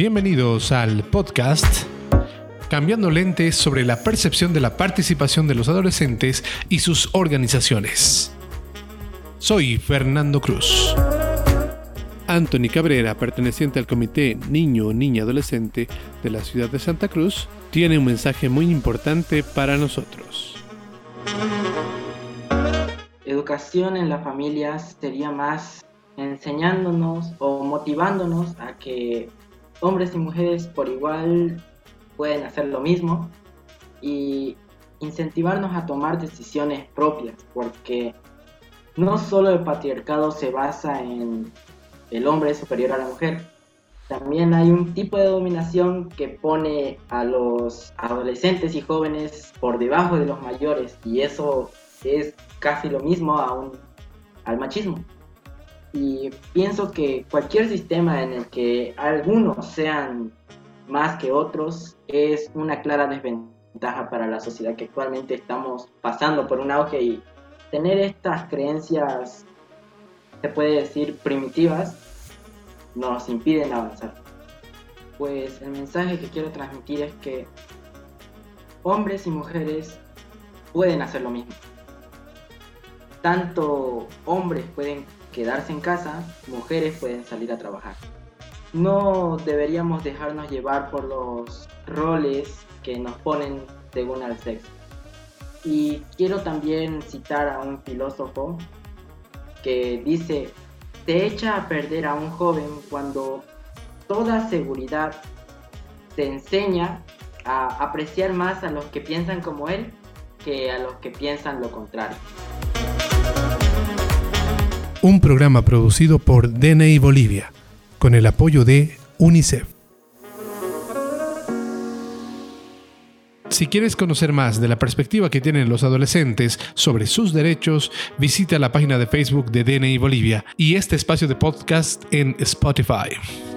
Bienvenidos al podcast Cambiando lentes sobre la percepción de la participación de los adolescentes y sus organizaciones. Soy Fernando Cruz. Anthony Cabrera, perteneciente al Comité Niño o Niña Adolescente de la ciudad de Santa Cruz, tiene un mensaje muy importante para nosotros. Educación en las familias sería más enseñándonos o motivándonos a que hombres y mujeres por igual pueden hacer lo mismo y incentivarnos a tomar decisiones propias, porque no solo el patriarcado se basa en el hombre superior a la mujer, también hay un tipo de dominación que pone a los adolescentes y jóvenes por debajo de los mayores y eso es casi lo mismo a un, al machismo. Y pienso que cualquier sistema en el que algunos sean más que otros es una clara desventaja para la sociedad que actualmente estamos pasando por un auge y tener estas creencias, se puede decir, primitivas, nos impiden avanzar. Pues el mensaje que quiero transmitir es que hombres y mujeres pueden hacer lo mismo. Tanto hombres pueden quedarse en casa, mujeres pueden salir a trabajar. No deberíamos dejarnos llevar por los roles que nos ponen según al sexo. Y quiero también citar a un filósofo que dice, se echa a perder a un joven cuando toda seguridad te enseña a apreciar más a los que piensan como él que a los que piensan lo contrario un programa producido por DNI Bolivia, con el apoyo de UNICEF. Si quieres conocer más de la perspectiva que tienen los adolescentes sobre sus derechos, visita la página de Facebook de DNI Bolivia y este espacio de podcast en Spotify.